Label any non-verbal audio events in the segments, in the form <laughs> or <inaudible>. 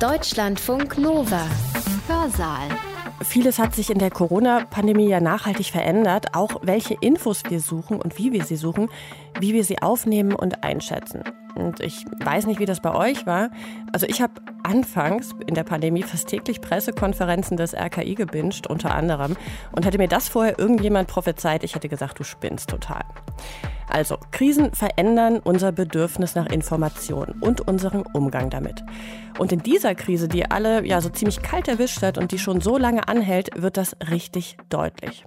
Deutschlandfunk Nova. Hörsaal. Vieles hat sich in der Corona-Pandemie ja nachhaltig verändert, auch welche Infos wir suchen und wie wir sie suchen, wie wir sie aufnehmen und einschätzen. Und ich weiß nicht, wie das bei euch war. Also ich habe anfangs in der Pandemie fast täglich Pressekonferenzen des RKI gebinged, unter anderem. Und hätte mir das vorher irgendjemand prophezeit, ich hätte gesagt, du spinnst total. Also, Krisen verändern unser Bedürfnis nach Information und unseren Umgang damit. Und in dieser Krise, die alle ja so ziemlich kalt erwischt hat und die schon so lange anhält, wird das richtig deutlich.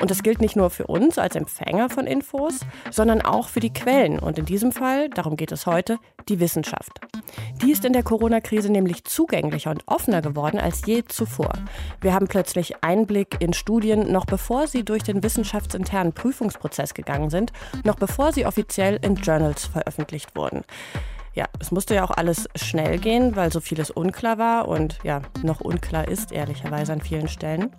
Und das gilt nicht nur für uns als Empfänger von Infos, sondern auch für die Quellen. Und in diesem Fall, darum geht es heute, die Wissenschaft. Die ist in der Corona-Krise nämlich zugänglicher und offener geworden als je zuvor. Wir haben plötzlich Einblick in Studien, noch bevor sie durch den wissenschaftsinternen Prüfungsprozess gegangen sind, noch bevor sie offiziell in Journals veröffentlicht wurden. Ja, es musste ja auch alles schnell gehen, weil so vieles unklar war und ja, noch unklar ist, ehrlicherweise an vielen Stellen.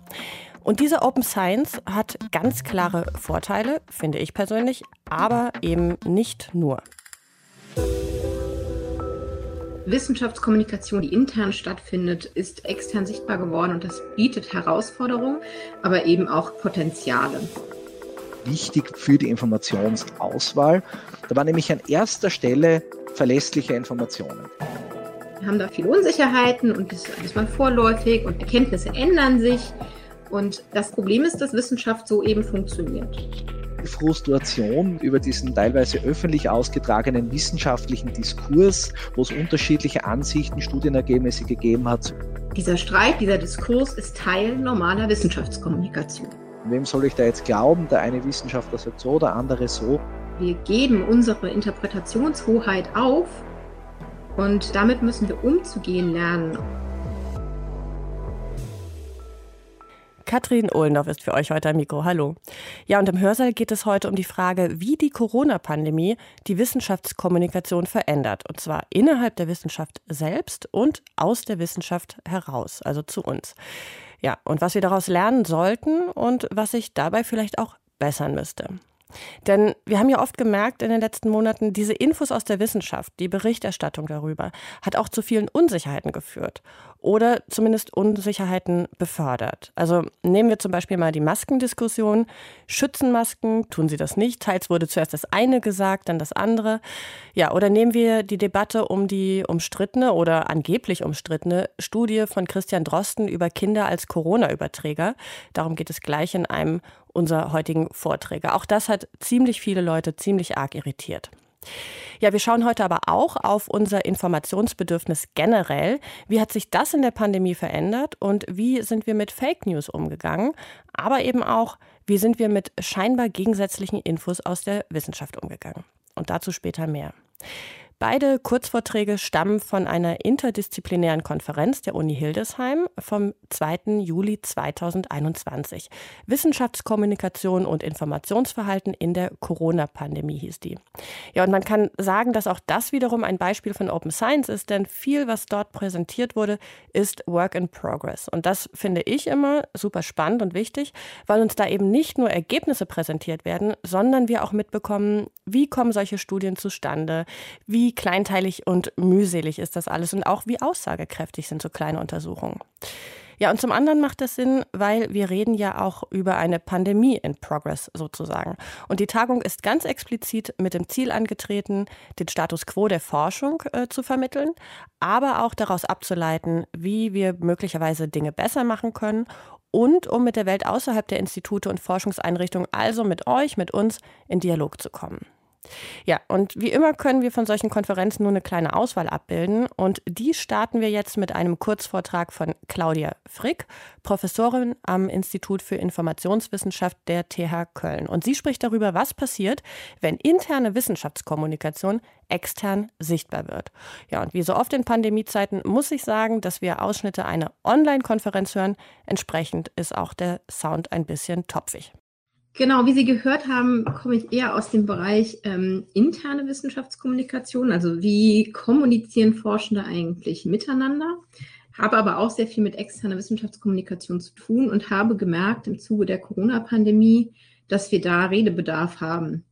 Und diese Open Science hat ganz klare Vorteile, finde ich persönlich, aber eben nicht nur. Wissenschaftskommunikation, die intern stattfindet, ist extern sichtbar geworden und das bietet Herausforderungen, aber eben auch Potenziale. Wichtig für die Informationsauswahl. Da war nämlich an erster Stelle verlässliche Informationen. Wir haben da viele Unsicherheiten und das ist man vorläufig und Erkenntnisse ändern sich. Und das Problem ist, dass Wissenschaft so eben funktioniert. Frustration über diesen teilweise öffentlich ausgetragenen wissenschaftlichen Diskurs, wo es unterschiedliche Ansichten, Studienergebnisse gegeben hat. Dieser Streit, dieser Diskurs ist Teil normaler Wissenschaftskommunikation. Wem soll ich da jetzt glauben? Der eine Wissenschaftler sagt so, der andere so. Wir geben unsere Interpretationshoheit auf und damit müssen wir umzugehen lernen. Katrin Ohlendorf ist für euch heute am Mikro. Hallo. Ja, und im Hörsaal geht es heute um die Frage, wie die Corona-Pandemie die Wissenschaftskommunikation verändert. Und zwar innerhalb der Wissenschaft selbst und aus der Wissenschaft heraus, also zu uns. Ja, und was wir daraus lernen sollten und was sich dabei vielleicht auch bessern müsste. Denn wir haben ja oft gemerkt in den letzten Monaten, diese Infos aus der Wissenschaft, die Berichterstattung darüber, hat auch zu vielen Unsicherheiten geführt oder zumindest Unsicherheiten befördert. Also nehmen wir zum Beispiel mal die Maskendiskussion. Schützen Masken, tun sie das nicht? Teils wurde zuerst das eine gesagt, dann das andere. Ja, oder nehmen wir die Debatte um die umstrittene oder angeblich umstrittene Studie von Christian Drosten über Kinder als Corona-Überträger. Darum geht es gleich in einem unserer heutigen Vorträge. Auch das hat ziemlich viele Leute ziemlich arg irritiert. Ja, wir schauen heute aber auch auf unser Informationsbedürfnis generell. Wie hat sich das in der Pandemie verändert und wie sind wir mit Fake News umgegangen? Aber eben auch, wie sind wir mit scheinbar gegensätzlichen Infos aus der Wissenschaft umgegangen? Und dazu später mehr. Beide Kurzvorträge stammen von einer interdisziplinären Konferenz der Uni Hildesheim vom 2. Juli 2021. Wissenschaftskommunikation und Informationsverhalten in der Corona-Pandemie hieß die. Ja, und man kann sagen, dass auch das wiederum ein Beispiel von Open Science ist, denn viel, was dort präsentiert wurde, ist Work in Progress. Und das finde ich immer super spannend und wichtig, weil uns da eben nicht nur Ergebnisse präsentiert werden, sondern wir auch mitbekommen, wie kommen solche Studien zustande, wie wie kleinteilig und mühselig ist das alles und auch wie aussagekräftig sind so kleine Untersuchungen. Ja, und zum anderen macht das Sinn, weil wir reden ja auch über eine Pandemie in Progress sozusagen. Und die Tagung ist ganz explizit mit dem Ziel angetreten, den Status quo der Forschung äh, zu vermitteln, aber auch daraus abzuleiten, wie wir möglicherweise Dinge besser machen können und um mit der Welt außerhalb der Institute und Forschungseinrichtungen, also mit euch, mit uns, in Dialog zu kommen. Ja, und wie immer können wir von solchen Konferenzen nur eine kleine Auswahl abbilden. Und die starten wir jetzt mit einem Kurzvortrag von Claudia Frick, Professorin am Institut für Informationswissenschaft der TH Köln. Und sie spricht darüber, was passiert, wenn interne Wissenschaftskommunikation extern sichtbar wird. Ja, und wie so oft in Pandemiezeiten muss ich sagen, dass wir Ausschnitte einer Online-Konferenz hören. Entsprechend ist auch der Sound ein bisschen topfig. Genau, wie Sie gehört haben, komme ich eher aus dem Bereich ähm, interne Wissenschaftskommunikation, also wie kommunizieren Forschende eigentlich miteinander, habe aber auch sehr viel mit externer Wissenschaftskommunikation zu tun und habe gemerkt im Zuge der Corona-Pandemie, dass wir da Redebedarf haben,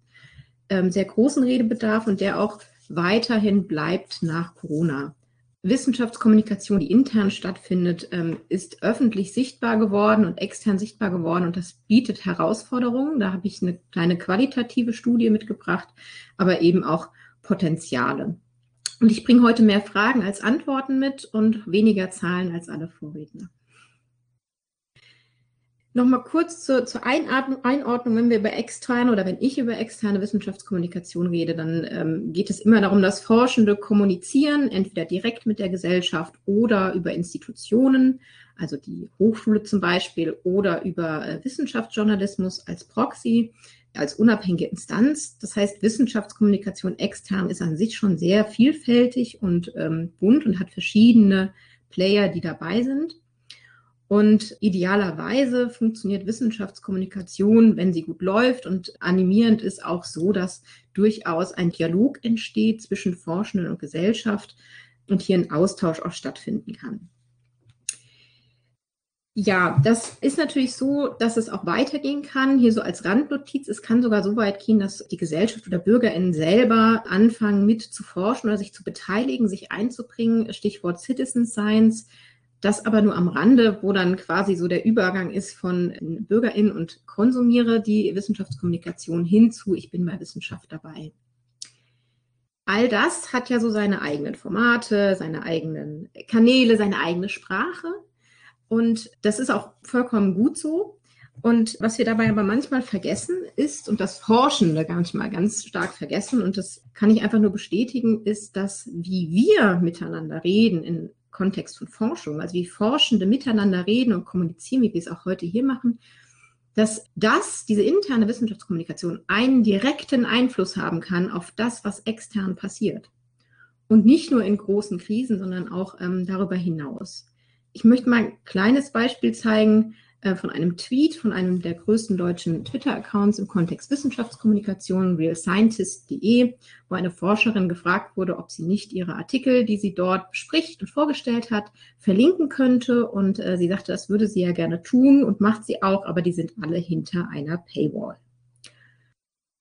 ähm, sehr großen Redebedarf und der auch weiterhin bleibt nach Corona. Wissenschaftskommunikation, die intern stattfindet, ähm, ist öffentlich sichtbar geworden und extern sichtbar geworden und das bietet Herausforderungen. Da habe ich eine kleine qualitative Studie mitgebracht, aber eben auch Potenziale. Und ich bringe heute mehr Fragen als Antworten mit und weniger Zahlen als alle Vorredner. Nochmal kurz zur, zur Einordnung, wenn wir über externe oder wenn ich über externe Wissenschaftskommunikation rede, dann ähm, geht es immer darum, dass Forschende kommunizieren, entweder direkt mit der Gesellschaft oder über Institutionen, also die Hochschule zum Beispiel, oder über äh, Wissenschaftsjournalismus als Proxy, als unabhängige Instanz. Das heißt, Wissenschaftskommunikation extern ist an sich schon sehr vielfältig und ähm, bunt und hat verschiedene Player, die dabei sind. Und idealerweise funktioniert Wissenschaftskommunikation, wenn sie gut läuft und animierend ist, auch so, dass durchaus ein Dialog entsteht zwischen Forschenden und Gesellschaft und hier ein Austausch auch stattfinden kann. Ja, das ist natürlich so, dass es auch weitergehen kann. Hier so als Randnotiz, es kann sogar so weit gehen, dass die Gesellschaft oder BürgerInnen selber anfangen mit zu forschen oder sich zu beteiligen, sich einzubringen. Stichwort Citizen Science das aber nur am Rande, wo dann quasi so der Übergang ist von Bürgerin und konsumiere die Wissenschaftskommunikation hin zu, ich bin bei Wissenschaft dabei. All das hat ja so seine eigenen Formate, seine eigenen Kanäle, seine eigene Sprache. Und das ist auch vollkommen gut so. Und was wir dabei aber manchmal vergessen ist, und das Forschende manchmal ganz stark vergessen, und das kann ich einfach nur bestätigen, ist, dass wie wir miteinander reden in Kontext von Forschung, also wie Forschende miteinander reden und kommunizieren, wie wir es auch heute hier machen, dass das, diese interne Wissenschaftskommunikation, einen direkten Einfluss haben kann auf das, was extern passiert. Und nicht nur in großen Krisen, sondern auch ähm, darüber hinaus. Ich möchte mal ein kleines Beispiel zeigen, von einem Tweet von einem der größten deutschen Twitter-Accounts im Kontext Wissenschaftskommunikation, realscientist.de, wo eine Forscherin gefragt wurde, ob sie nicht ihre Artikel, die sie dort bespricht und vorgestellt hat, verlinken könnte. Und äh, sie sagte, das würde sie ja gerne tun und macht sie auch, aber die sind alle hinter einer Paywall.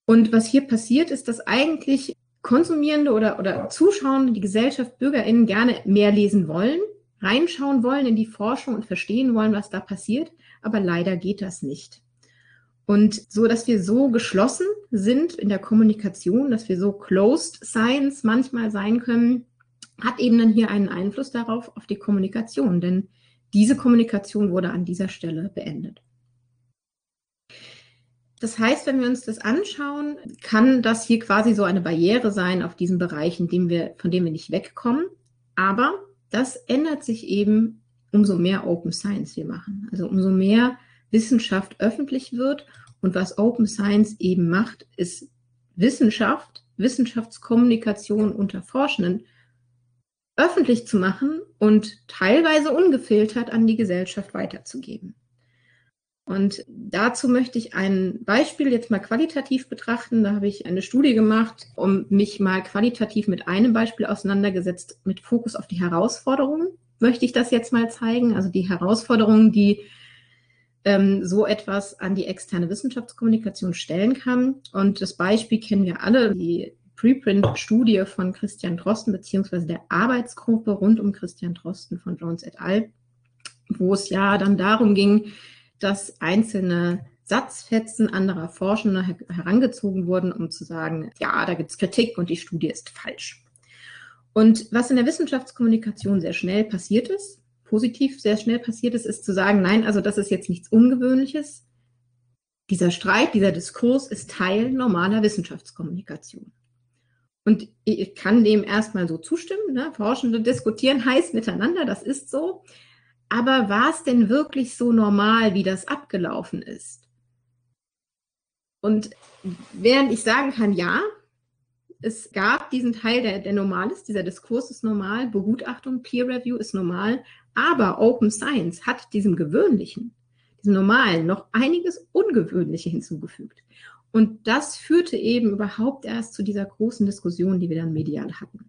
Und was hier passiert, ist, dass eigentlich Konsumierende oder, oder Zuschauende, die Gesellschaft, BürgerInnen gerne mehr lesen wollen, reinschauen wollen in die Forschung und verstehen wollen, was da passiert aber leider geht das nicht. Und so, dass wir so geschlossen sind in der Kommunikation, dass wir so closed Science manchmal sein können, hat eben dann hier einen Einfluss darauf, auf die Kommunikation, denn diese Kommunikation wurde an dieser Stelle beendet. Das heißt, wenn wir uns das anschauen, kann das hier quasi so eine Barriere sein auf diesem Bereich, in dem wir, von dem wir nicht wegkommen. Aber das ändert sich eben umso mehr Open Science wir machen. Also umso mehr Wissenschaft öffentlich wird. Und was Open Science eben macht, ist Wissenschaft, Wissenschaftskommunikation unter Forschenden öffentlich zu machen und teilweise ungefiltert an die Gesellschaft weiterzugeben. Und dazu möchte ich ein Beispiel jetzt mal qualitativ betrachten. Da habe ich eine Studie gemacht, um mich mal qualitativ mit einem Beispiel auseinandergesetzt, mit Fokus auf die Herausforderungen möchte ich das jetzt mal zeigen. Also die Herausforderungen, die ähm, so etwas an die externe Wissenschaftskommunikation stellen kann. Und das Beispiel kennen wir alle, die Preprint-Studie von Christian Drosten beziehungsweise der Arbeitsgruppe rund um Christian Drosten von Jones et al., wo es ja dann darum ging, dass einzelne Satzfetzen anderer Forschender herangezogen wurden, um zu sagen, ja, da gibt es Kritik und die Studie ist falsch. Und was in der Wissenschaftskommunikation sehr schnell passiert ist, positiv sehr schnell passiert ist, ist zu sagen, nein, also das ist jetzt nichts Ungewöhnliches. Dieser Streit, dieser Diskurs ist Teil normaler Wissenschaftskommunikation. Und ich kann dem erstmal so zustimmen. Ne? Forschende diskutieren heiß miteinander, das ist so. Aber war es denn wirklich so normal, wie das abgelaufen ist? Und während ich sagen kann, ja, es gab diesen Teil, der, der normal ist, dieser Diskurs ist normal, Begutachtung, Peer Review ist normal, aber Open Science hat diesem gewöhnlichen, diesem normalen noch einiges Ungewöhnliche hinzugefügt. Und das führte eben überhaupt erst zu dieser großen Diskussion, die wir dann medial hatten.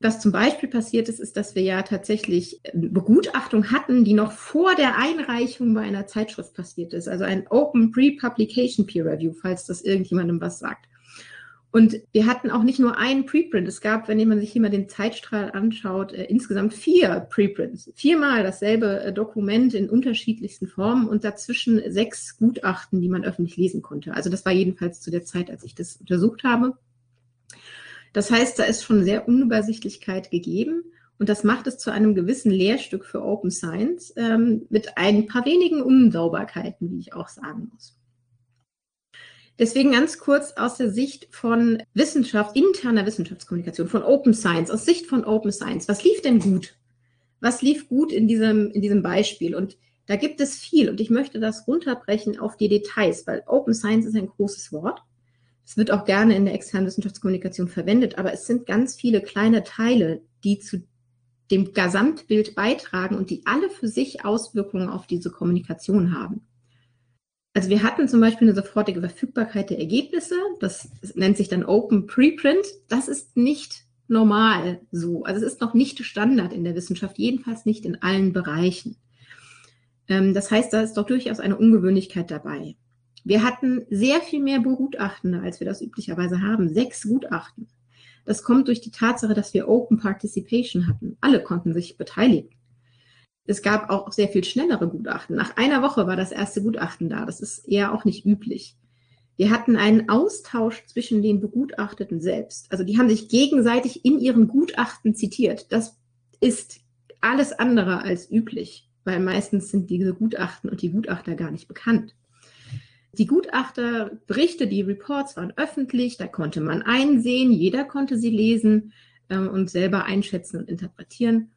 Was zum Beispiel passiert ist, ist, dass wir ja tatsächlich Begutachtung hatten, die noch vor der Einreichung bei einer Zeitschrift passiert ist. Also ein Open Pre-Publication Peer Review, falls das irgendjemandem was sagt. Und wir hatten auch nicht nur einen Preprint. Es gab, wenn man sich hier mal den Zeitstrahl anschaut, äh, insgesamt vier Preprints. Viermal dasselbe äh, Dokument in unterschiedlichsten Formen und dazwischen sechs Gutachten, die man öffentlich lesen konnte. Also das war jedenfalls zu der Zeit, als ich das untersucht habe. Das heißt, da ist schon sehr Unübersichtlichkeit gegeben. Und das macht es zu einem gewissen Lehrstück für Open Science ähm, mit ein paar wenigen Unsauberkeiten, wie ich auch sagen muss. Deswegen ganz kurz aus der Sicht von Wissenschaft, interner Wissenschaftskommunikation, von Open Science, aus Sicht von Open Science. Was lief denn gut? Was lief gut in diesem, in diesem Beispiel? Und da gibt es viel und ich möchte das runterbrechen auf die Details, weil Open Science ist ein großes Wort. Es wird auch gerne in der externen Wissenschaftskommunikation verwendet, aber es sind ganz viele kleine Teile, die zu dem Gesamtbild beitragen und die alle für sich Auswirkungen auf diese Kommunikation haben. Also wir hatten zum Beispiel eine sofortige Verfügbarkeit der Ergebnisse. Das nennt sich dann Open Preprint. Das ist nicht normal so. Also es ist noch nicht Standard in der Wissenschaft, jedenfalls nicht in allen Bereichen. Ähm, das heißt, da ist doch durchaus eine Ungewöhnlichkeit dabei. Wir hatten sehr viel mehr Begutachtende, als wir das üblicherweise haben. Sechs Gutachten. Das kommt durch die Tatsache, dass wir Open Participation hatten. Alle konnten sich beteiligen. Es gab auch sehr viel schnellere Gutachten. Nach einer Woche war das erste Gutachten da. Das ist eher auch nicht üblich. Wir hatten einen Austausch zwischen den Begutachteten selbst. Also die haben sich gegenseitig in ihren Gutachten zitiert. Das ist alles andere als üblich, weil meistens sind diese Gutachten und die Gutachter gar nicht bekannt. Die Gutachterberichte, die Reports waren öffentlich, da konnte man einsehen, jeder konnte sie lesen äh, und selber einschätzen und interpretieren.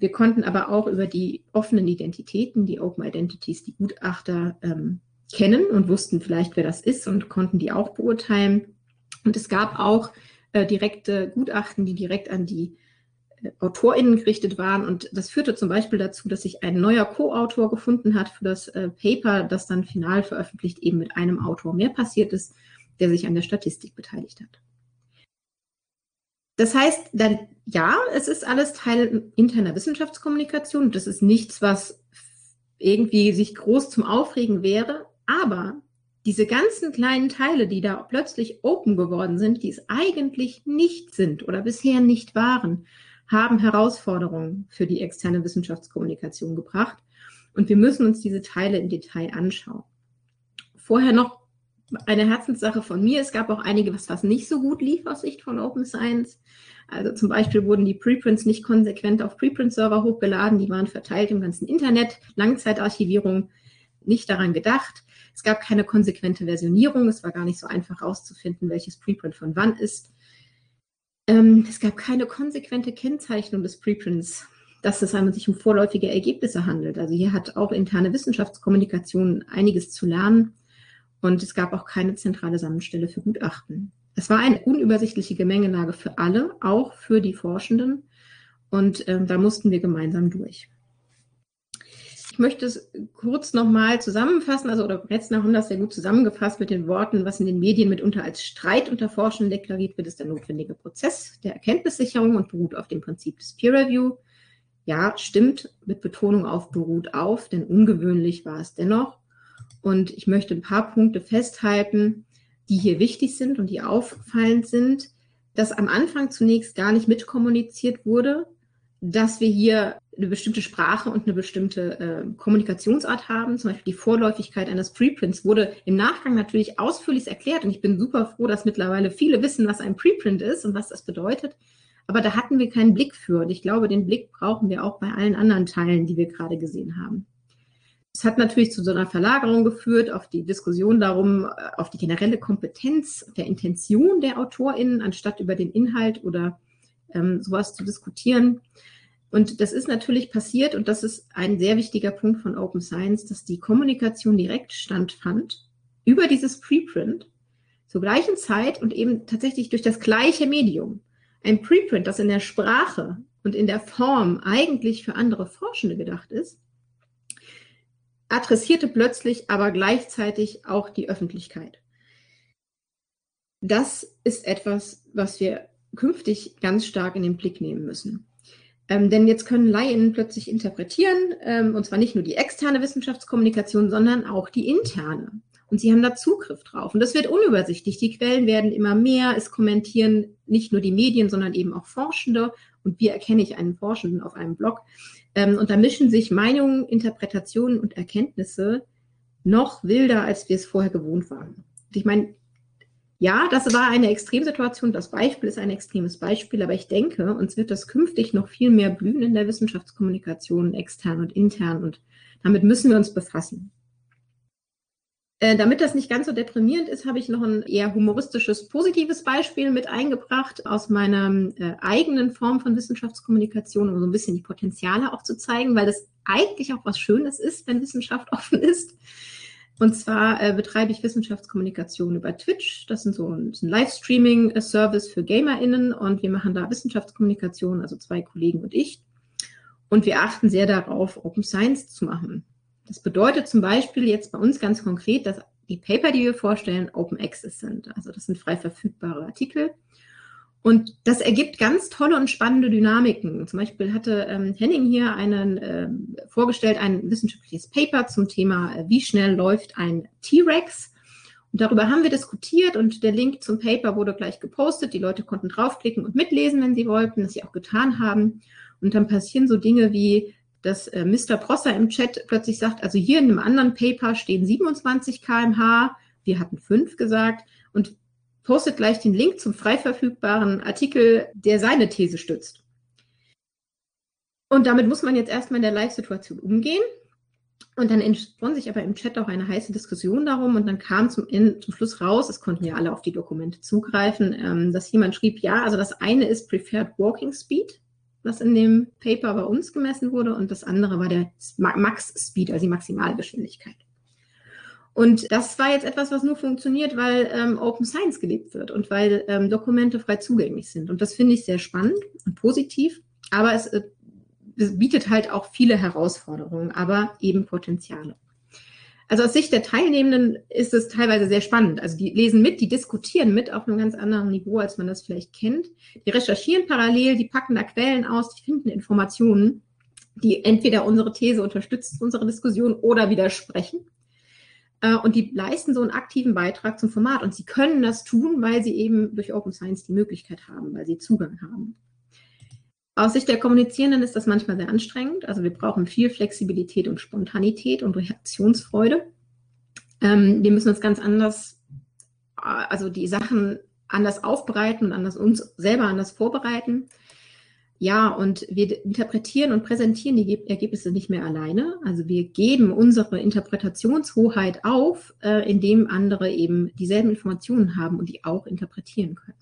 Wir konnten aber auch über die offenen Identitäten, die Open Identities, die Gutachter ähm, kennen und wussten vielleicht, wer das ist und konnten die auch beurteilen. Und es gab auch äh, direkte Gutachten, die direkt an die äh, AutorInnen gerichtet waren. Und das führte zum Beispiel dazu, dass sich ein neuer Co-Autor gefunden hat für das äh, Paper, das dann final veröffentlicht eben mit einem Autor mehr passiert ist, der sich an der Statistik beteiligt hat. Das heißt, dann ja, es ist alles Teil interner Wissenschaftskommunikation. Das ist nichts, was irgendwie sich groß zum Aufregen wäre. Aber diese ganzen kleinen Teile, die da plötzlich open geworden sind, die es eigentlich nicht sind oder bisher nicht waren, haben Herausforderungen für die externe Wissenschaftskommunikation gebracht. Und wir müssen uns diese Teile im Detail anschauen. Vorher noch eine Herzenssache von mir. Es gab auch einige, was, was nicht so gut lief aus Sicht von Open Science. Also zum Beispiel wurden die Preprints nicht konsequent auf Preprint-Server hochgeladen, die waren verteilt im ganzen Internet, Langzeitarchivierung, nicht daran gedacht. Es gab keine konsequente Versionierung, es war gar nicht so einfach herauszufinden, welches Preprint von wann ist. Ähm, es gab keine konsequente Kennzeichnung des Preprints, dass es sich um vorläufige Ergebnisse handelt. Also hier hat auch interne Wissenschaftskommunikation einiges zu lernen. Und es gab auch keine zentrale Sammelstelle für Gutachten. Es war eine unübersichtliche Gemengelage für alle, auch für die Forschenden. Und ähm, da mussten wir gemeinsam durch. Ich möchte es kurz nochmal zusammenfassen, also oder Retzner haben das sehr gut zusammengefasst mit den Worten, was in den Medien mitunter als Streit unter Forschenden deklariert wird, ist der notwendige Prozess der Erkenntnissicherung und beruht auf dem Prinzip des Peer Review. Ja, stimmt, mit Betonung auf beruht auf, denn ungewöhnlich war es dennoch. Und ich möchte ein paar Punkte festhalten, die hier wichtig sind und die auffallend sind, dass am Anfang zunächst gar nicht mitkommuniziert wurde, dass wir hier eine bestimmte Sprache und eine bestimmte äh, Kommunikationsart haben. Zum Beispiel die Vorläufigkeit eines Preprints wurde im Nachgang natürlich ausführlich erklärt und ich bin super froh, dass mittlerweile viele wissen, was ein Preprint ist und was das bedeutet. Aber da hatten wir keinen Blick für und ich glaube, den Blick brauchen wir auch bei allen anderen Teilen, die wir gerade gesehen haben. Es hat natürlich zu so einer Verlagerung geführt auf die Diskussion darum, äh, auf die generelle Kompetenz der Intention der AutorInnen, anstatt über den Inhalt oder ähm, sowas zu diskutieren. Und das ist natürlich passiert und das ist ein sehr wichtiger Punkt von Open Science, dass die Kommunikation direkt standfand über dieses Preprint zur gleichen Zeit und eben tatsächlich durch das gleiche Medium. Ein Preprint, das in der Sprache und in der Form eigentlich für andere Forschende gedacht ist, adressierte plötzlich aber gleichzeitig auch die Öffentlichkeit. Das ist etwas, was wir künftig ganz stark in den Blick nehmen müssen. Ähm, denn jetzt können Laien plötzlich interpretieren, ähm, und zwar nicht nur die externe Wissenschaftskommunikation, sondern auch die interne. und sie haben da Zugriff drauf. Und das wird unübersichtlich. Die Quellen werden immer mehr. Es kommentieren nicht nur die Medien, sondern eben auch Forschende. Und wie erkenne ich einen Forschenden auf einem Blog? Ähm, und da mischen sich Meinungen, Interpretationen und Erkenntnisse noch wilder, als wir es vorher gewohnt waren. Und ich meine, ja, das war eine Extremsituation. Das Beispiel ist ein extremes Beispiel, aber ich denke, uns wird das künftig noch viel mehr blühen in der Wissenschaftskommunikation, extern und intern. Und damit müssen wir uns befassen. Äh, damit das nicht ganz so deprimierend ist, habe ich noch ein eher humoristisches, positives Beispiel mit eingebracht aus meiner äh, eigenen Form von Wissenschaftskommunikation, um so ein bisschen die Potenziale auch zu zeigen, weil das eigentlich auch was Schönes ist, wenn Wissenschaft <laughs> offen ist. Und zwar äh, betreibe ich Wissenschaftskommunikation über Twitch. Das ist so ein, ein Livestreaming-Service für GamerInnen und wir machen da Wissenschaftskommunikation, also zwei Kollegen und ich. Und wir achten sehr darauf, Open Science zu machen. Das bedeutet zum Beispiel jetzt bei uns ganz konkret, dass die Paper, die wir vorstellen, Open Access sind. Also das sind frei verfügbare Artikel. Und das ergibt ganz tolle und spannende Dynamiken. Zum Beispiel hatte ähm, Henning hier einen äh, vorgestellt, ein wissenschaftliches Paper zum Thema, äh, wie schnell läuft ein T-Rex. Und darüber haben wir diskutiert und der Link zum Paper wurde gleich gepostet. Die Leute konnten draufklicken und mitlesen, wenn sie wollten, das sie auch getan haben. Und dann passieren so Dinge wie, dass äh, Mr. Prosser im Chat plötzlich sagt, also hier in einem anderen Paper stehen 27 kmh, wir hatten 5 gesagt und postet gleich den Link zum frei verfügbaren Artikel, der seine These stützt. Und damit muss man jetzt erstmal in der Live-Situation umgehen. Und dann entspann sich aber im Chat auch eine heiße Diskussion darum und dann kam zum, in, zum Schluss raus, es konnten ja alle auf die Dokumente zugreifen, ähm, dass jemand schrieb, ja, also das eine ist Preferred Walking Speed, was in dem Paper bei uns gemessen wurde, und das andere war der Max Speed, also die Maximalgeschwindigkeit. Und das war jetzt etwas, was nur funktioniert, weil ähm, Open Science gelebt wird und weil ähm, Dokumente frei zugänglich sind. Und das finde ich sehr spannend und positiv, aber es, äh, es bietet halt auch viele Herausforderungen, aber eben Potenziale. Also aus Sicht der Teilnehmenden ist es teilweise sehr spannend. Also die lesen mit, die diskutieren mit auf einem ganz anderen Niveau, als man das vielleicht kennt. Die recherchieren parallel, die packen da Quellen aus, die finden Informationen, die entweder unsere These unterstützen, unsere Diskussion oder widersprechen. Äh, und die leisten so einen aktiven Beitrag zum Format. Und sie können das tun, weil sie eben durch Open Science die Möglichkeit haben, weil sie Zugang haben. Aus Sicht der Kommunizierenden ist das manchmal sehr anstrengend. Also wir brauchen viel Flexibilität und Spontanität und Reaktionsfreude. Ähm, wir müssen uns ganz anders, also die Sachen anders aufbereiten und anders uns selber anders vorbereiten. Ja, und wir interpretieren und präsentieren die Ergebnisse nicht mehr alleine. Also wir geben unsere Interpretationshoheit auf, äh, indem andere eben dieselben Informationen haben und die auch interpretieren können.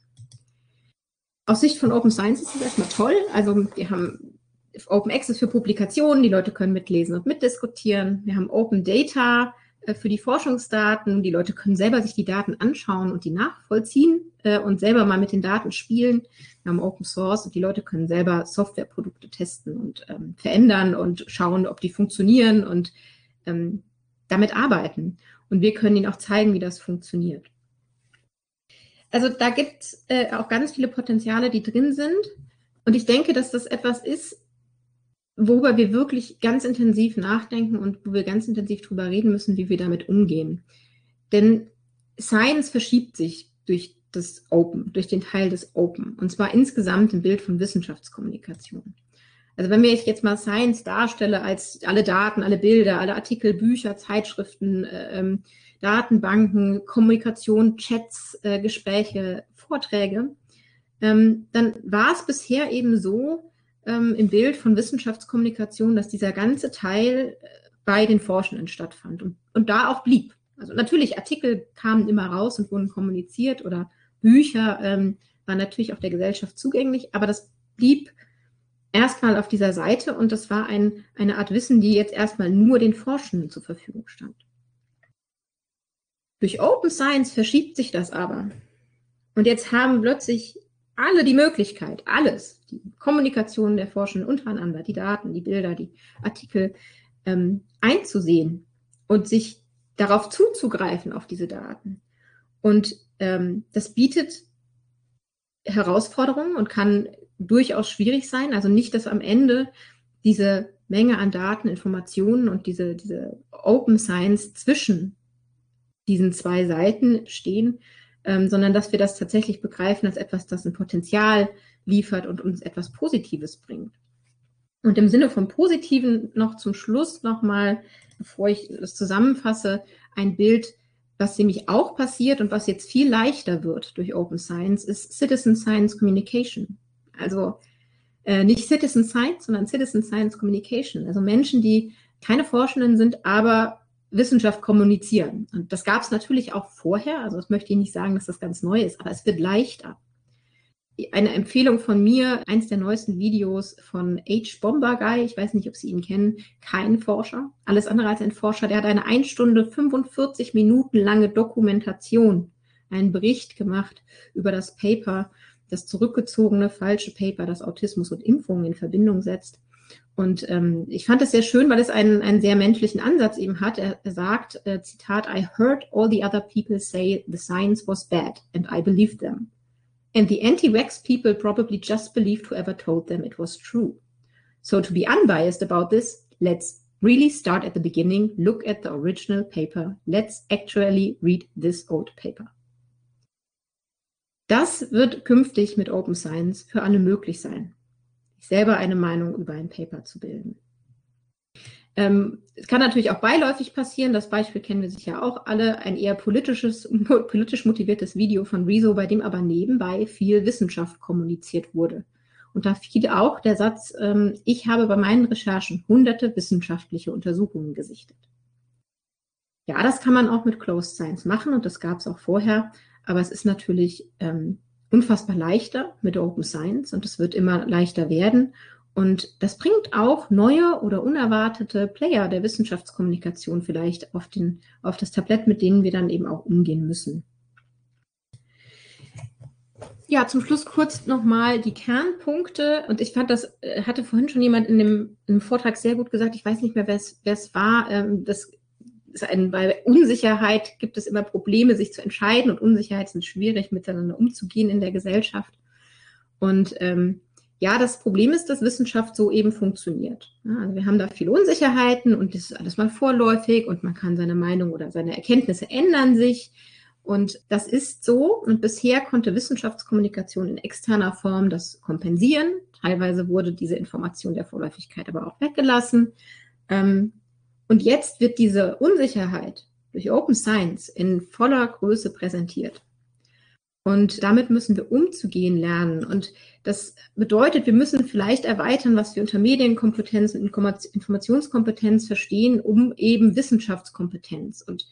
Aus Sicht von Open Science ist das erstmal toll. Also wir haben Open Access für Publikationen, die Leute können mitlesen und mitdiskutieren. Wir haben Open Data äh, für die Forschungsdaten. Die Leute können selber sich die Daten anschauen und die nachvollziehen äh, und selber mal mit den Daten spielen. Wir haben Open Source und die Leute können selber Softwareprodukte testen und ähm, verändern und schauen, ob die funktionieren und ähm, damit arbeiten. Und wir können ihnen auch zeigen, wie das funktioniert. Also da gibt es äh, auch ganz viele Potenziale, die drin sind. Und ich denke, dass das etwas ist, worüber wir wirklich ganz intensiv nachdenken und wo wir ganz intensiv drüber reden müssen, wie wir damit umgehen. Denn Science verschiebt sich durch das Open, durch den Teil des Open. Und zwar insgesamt im Bild von Wissenschaftskommunikation. Also wenn wir jetzt mal Science darstelle als alle Daten, alle Bilder, alle Artikel, Bücher, Zeitschriften, äh, ähm, Datenbanken, Kommunikation, Chats, äh, Gespräche, Vorträge, ähm, dann war es bisher eben so ähm, im Bild von Wissenschaftskommunikation, dass dieser ganze Teil äh, bei den Forschenden stattfand und, und da auch blieb. Also natürlich, Artikel kamen immer raus und wurden kommuniziert oder Bücher ähm, waren natürlich auch der Gesellschaft zugänglich, aber das blieb erstmal auf dieser Seite und das war ein, eine Art Wissen, die jetzt erstmal nur den Forschenden zur Verfügung stand. Durch Open Science verschiebt sich das aber. Und jetzt haben plötzlich alle die Möglichkeit, alles, die Kommunikation der Forschenden untereinander, die Daten, die Bilder, die Artikel ähm, einzusehen und sich darauf zuzugreifen, auf diese Daten. Und ähm, das bietet Herausforderungen und kann durchaus schwierig sein. Also nicht, dass am Ende diese Menge an Daten, Informationen und diese, diese Open Science zwischen diesen zwei Seiten stehen, ähm, sondern dass wir das tatsächlich begreifen als etwas, das ein Potenzial liefert und uns etwas Positives bringt. Und im Sinne von Positiven noch zum Schluss nochmal, bevor ich das zusammenfasse, ein Bild, was nämlich auch passiert und was jetzt viel leichter wird durch Open Science, ist Citizen Science Communication. Also äh, nicht Citizen Science, sondern Citizen Science Communication. Also Menschen, die keine Forschenden sind, aber Wissenschaft kommunizieren. Und das gab es natürlich auch vorher. Also das möchte ich nicht sagen, dass das ganz neu ist, aber es wird leichter. Eine Empfehlung von mir, eins der neuesten Videos von H. Bomber Guy, ich weiß nicht, ob Sie ihn kennen, kein Forscher, alles andere als ein Forscher, der hat eine 1 Stunde 45 Minuten lange Dokumentation, einen Bericht gemacht über das Paper, das zurückgezogene falsche Paper, das Autismus und Impfungen in Verbindung setzt. Und ähm, ich fand es sehr schön, weil es einen, einen sehr menschlichen Ansatz eben hat. Er, er sagt, äh, Zitat, I heard all the other people say the science was bad and I believed them. And the anti-vax people probably just believed whoever told them it was true. So to be unbiased about this, let's really start at the beginning, look at the original paper. Let's actually read this old paper. Das wird künftig mit Open Science für alle möglich sein selber eine Meinung über ein Paper zu bilden. Ähm, es kann natürlich auch beiläufig passieren, das Beispiel kennen wir sicher auch alle, ein eher politisches, <laughs> politisch motiviertes Video von Rezo, bei dem aber nebenbei viel Wissenschaft kommuniziert wurde. Und da fiel auch der Satz, ähm, ich habe bei meinen Recherchen hunderte wissenschaftliche Untersuchungen gesichtet. Ja, das kann man auch mit Closed Science machen und das gab es auch vorher, aber es ist natürlich ähm, unfassbar leichter mit Open Science und es wird immer leichter werden. Und das bringt auch neue oder unerwartete Player der Wissenschaftskommunikation vielleicht auf, den, auf das Tablett, mit denen wir dann eben auch umgehen müssen. Ja, zum Schluss kurz nochmal die Kernpunkte. Und ich fand, das äh, hatte vorhin schon jemand in dem, in dem Vortrag sehr gut gesagt. Ich weiß nicht mehr, wer es war. Ähm, das ein, bei Unsicherheit gibt es immer Probleme, sich zu entscheiden und Unsicherheit sind schwierig, miteinander umzugehen in der Gesellschaft. Und ähm, ja, das Problem ist, dass Wissenschaft so eben funktioniert. Ja, also wir haben da viele Unsicherheiten und das ist alles mal vorläufig und man kann seine Meinung oder seine Erkenntnisse ändern sich. Und das ist so. Und bisher konnte Wissenschaftskommunikation in externer Form das kompensieren. Teilweise wurde diese Information der Vorläufigkeit aber auch weggelassen. Ähm, und jetzt wird diese Unsicherheit durch Open Science in voller Größe präsentiert. Und damit müssen wir umzugehen lernen. Und das bedeutet, wir müssen vielleicht erweitern, was wir unter Medienkompetenz und Informationskompetenz verstehen, um eben Wissenschaftskompetenz. Und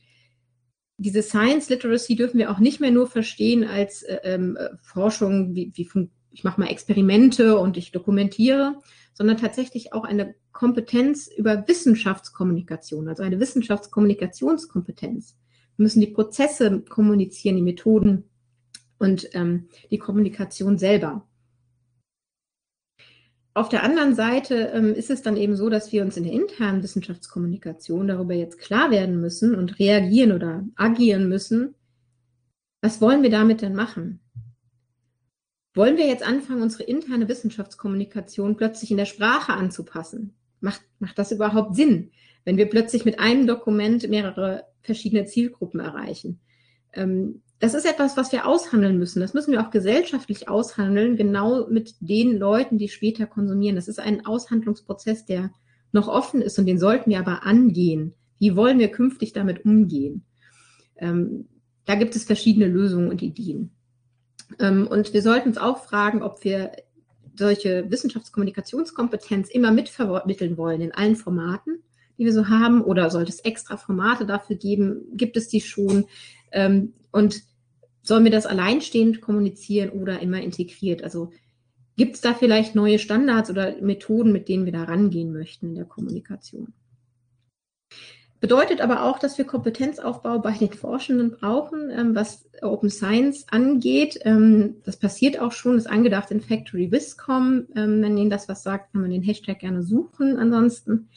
diese Science Literacy dürfen wir auch nicht mehr nur verstehen als äh, ähm, Forschung, wie, wie ich mache mal Experimente und ich dokumentiere, sondern tatsächlich auch eine Kompetenz über Wissenschaftskommunikation, also eine Wissenschaftskommunikationskompetenz. Wir müssen die Prozesse kommunizieren, die Methoden und ähm, die Kommunikation selber. Auf der anderen Seite ähm, ist es dann eben so, dass wir uns in der internen Wissenschaftskommunikation darüber jetzt klar werden müssen und reagieren oder agieren müssen. Was wollen wir damit denn machen? Wollen wir jetzt anfangen, unsere interne Wissenschaftskommunikation plötzlich in der Sprache anzupassen? Macht, macht das überhaupt Sinn, wenn wir plötzlich mit einem Dokument mehrere verschiedene Zielgruppen erreichen? Ähm, das ist etwas, was wir aushandeln müssen. Das müssen wir auch gesellschaftlich aushandeln, genau mit den Leuten, die später konsumieren. Das ist ein Aushandlungsprozess, der noch offen ist und den sollten wir aber angehen. Wie wollen wir künftig damit umgehen? Ähm, da gibt es verschiedene Lösungen und Ideen. Ähm, und wir sollten uns auch fragen, ob wir solche Wissenschaftskommunikationskompetenz immer mitvermitteln wollen in allen Formaten, die wir so haben, oder sollte es extra Formate dafür geben? Gibt es die schon? Ähm, und sollen wir das alleinstehend kommunizieren oder immer integriert? Also gibt es da vielleicht neue Standards oder Methoden, mit denen wir da rangehen möchten in der Kommunikation? Bedeutet aber auch, dass wir Kompetenzaufbau bei den Forschenden brauchen, ähm, was Open Science angeht. Ähm, das passiert auch schon, ist angedacht in Factory Wiscom. Ähm, wenn Ihnen das was sagt, kann man den Hashtag gerne suchen. Ansonsten,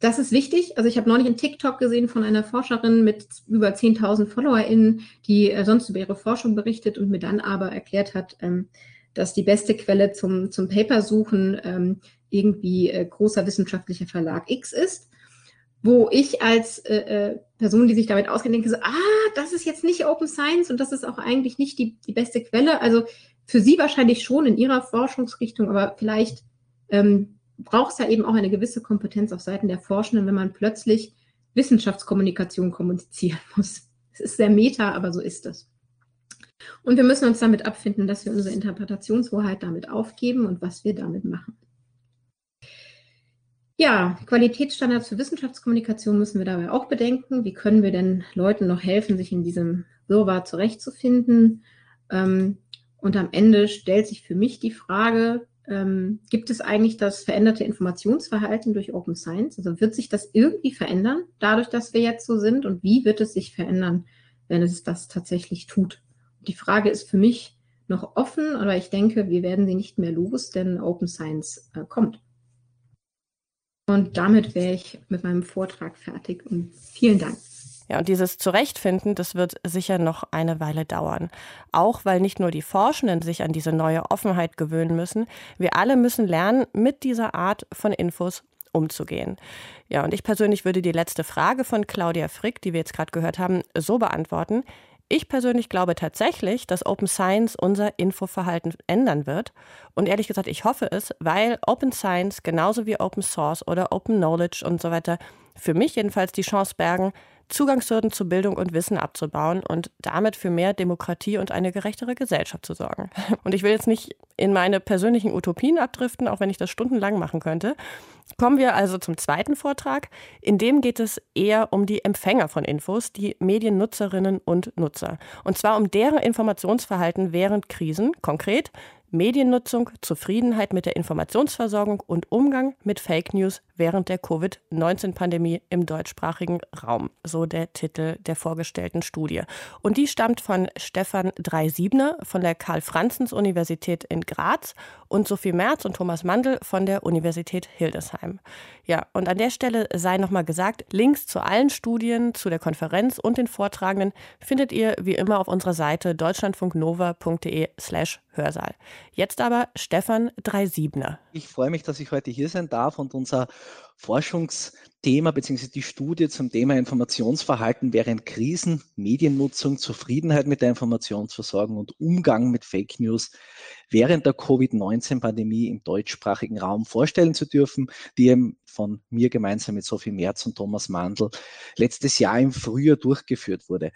das ist wichtig. Also ich habe neulich einen TikTok gesehen von einer Forscherin mit über 10.000 FollowerInnen, die äh, sonst über ihre Forschung berichtet und mir dann aber erklärt hat, ähm, dass die beste Quelle zum, zum Paper suchen ähm, irgendwie äh, großer wissenschaftlicher Verlag X ist wo ich als äh, äh, Person, die sich damit auskennt, denke so, ah, das ist jetzt nicht Open Science und das ist auch eigentlich nicht die, die beste Quelle. Also für Sie wahrscheinlich schon in Ihrer Forschungsrichtung, aber vielleicht ähm, braucht es ja eben auch eine gewisse Kompetenz auf Seiten der Forschenden, wenn man plötzlich Wissenschaftskommunikation kommunizieren <laughs> muss. Es ist sehr meta, aber so ist es. Und wir müssen uns damit abfinden, dass wir unsere Interpretationshoheit damit aufgeben und was wir damit machen. Ja, Qualitätsstandards für Wissenschaftskommunikation müssen wir dabei auch bedenken. Wie können wir denn Leuten noch helfen, sich in diesem Wirrwarr zurechtzufinden? Ähm, und am Ende stellt sich für mich die Frage, ähm, gibt es eigentlich das veränderte Informationsverhalten durch Open Science? Also wird sich das irgendwie verändern, dadurch, dass wir jetzt so sind? Und wie wird es sich verändern, wenn es das tatsächlich tut? Die Frage ist für mich noch offen, aber ich denke, wir werden sie nicht mehr los, denn Open Science äh, kommt. Und damit wäre ich mit meinem Vortrag fertig und vielen Dank. Ja, und dieses Zurechtfinden, das wird sicher noch eine Weile dauern. Auch weil nicht nur die Forschenden sich an diese neue Offenheit gewöhnen müssen, wir alle müssen lernen, mit dieser Art von Infos umzugehen. Ja, und ich persönlich würde die letzte Frage von Claudia Frick, die wir jetzt gerade gehört haben, so beantworten. Ich persönlich glaube tatsächlich, dass Open Science unser Infoverhalten ändern wird. Und ehrlich gesagt, ich hoffe es, weil Open Science genauso wie Open Source oder Open Knowledge und so weiter für mich jedenfalls die Chance bergen, Zugangshürden zu Bildung und Wissen abzubauen und damit für mehr Demokratie und eine gerechtere Gesellschaft zu sorgen. <laughs> Und ich will jetzt nicht in meine persönlichen Utopien abdriften, auch wenn ich das stundenlang machen könnte. Kommen wir also zum zweiten Vortrag. In dem geht es eher um die Empfänger von Infos, die Mediennutzerinnen und Nutzer. Und zwar um deren Informationsverhalten während Krisen, konkret Mediennutzung, Zufriedenheit mit der Informationsversorgung und Umgang mit Fake News während der Covid-19-Pandemie im deutschsprachigen Raum. So der Titel der vorgestellten Studie. Und die stammt von Stefan Dreisiebner von der Karl-Franzens-Universität in Graz und Sophie Merz und Thomas Mandl von der Universität Hildesheim. Ja, und an der Stelle sei nochmal gesagt, Links zu allen Studien, zu der Konferenz und den Vortragenden findet ihr wie immer auf unserer Seite deutschlandfunknova.de slash Hörsaal. Jetzt aber Stefan Dreisiebner. Ich freue mich, dass ich heute hier sein darf und unser Forschungsthema bzw. die Studie zum Thema Informationsverhalten während Krisen, Mediennutzung, Zufriedenheit mit der Informationsversorgung und Umgang mit Fake News während der Covid-19-Pandemie im deutschsprachigen Raum vorstellen zu dürfen, die eben von mir gemeinsam mit Sophie Merz und Thomas Mandl letztes Jahr im Frühjahr durchgeführt wurde.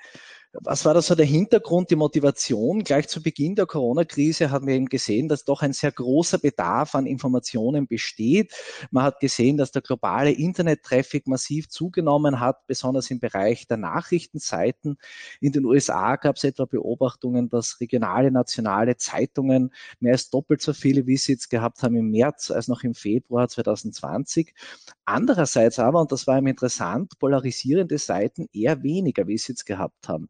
Was war da so der Hintergrund, die Motivation? Gleich zu Beginn der Corona-Krise haben wir eben gesehen, dass doch ein sehr großer Bedarf an Informationen besteht. Man hat gesehen, dass der globale Internet-Traffic massiv zugenommen hat, besonders im Bereich der Nachrichtenseiten. In den USA gab es etwa Beobachtungen, dass regionale, nationale Zeitungen mehr als doppelt so viele Visits gehabt haben im März als noch im Februar 2020. Andererseits aber, und das war eben interessant, polarisierende Seiten eher weniger Visits gehabt haben.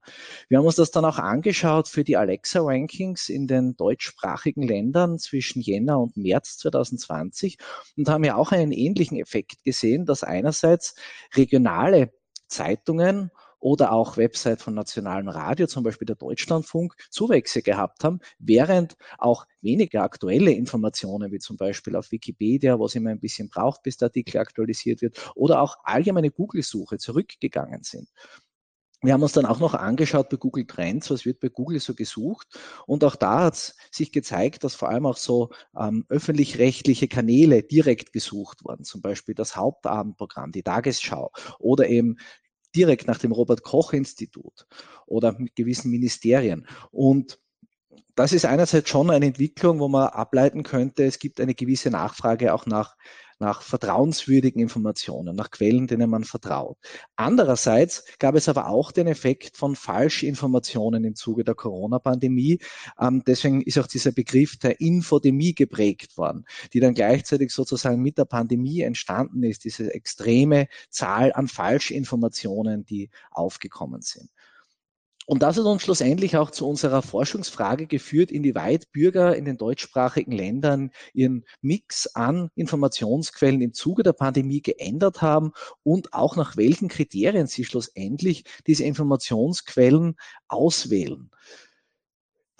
Wir haben uns das dann auch angeschaut für die Alexa-Rankings in den deutschsprachigen Ländern zwischen Jänner und März 2020 und haben ja auch einen ähnlichen Effekt gesehen, dass einerseits regionale Zeitungen oder auch Website von nationalen Radio, zum Beispiel der Deutschlandfunk, Zuwächse gehabt haben, während auch weniger aktuelle Informationen, wie zum Beispiel auf Wikipedia, was immer ein bisschen braucht, bis der Artikel aktualisiert wird, oder auch allgemeine Google-Suche zurückgegangen sind. Wir haben uns dann auch noch angeschaut bei Google Trends, was wird bei Google so gesucht. Und auch da hat es sich gezeigt, dass vor allem auch so ähm, öffentlich-rechtliche Kanäle direkt gesucht wurden. Zum Beispiel das Hauptabendprogramm, die Tagesschau oder eben direkt nach dem Robert Koch Institut oder mit gewissen Ministerien. Und das ist einerseits schon eine Entwicklung, wo man ableiten könnte, es gibt eine gewisse Nachfrage auch nach nach vertrauenswürdigen Informationen, nach Quellen, denen man vertraut. Andererseits gab es aber auch den Effekt von Falschinformationen im Zuge der Corona-Pandemie. Ähm, deswegen ist auch dieser Begriff der Infodemie geprägt worden, die dann gleichzeitig sozusagen mit der Pandemie entstanden ist, diese extreme Zahl an Falschinformationen, die aufgekommen sind. Und das hat uns schlussendlich auch zu unserer Forschungsfrage geführt, inwieweit Bürger in den deutschsprachigen Ländern ihren Mix an Informationsquellen im Zuge der Pandemie geändert haben und auch nach welchen Kriterien sie schlussendlich diese Informationsquellen auswählen.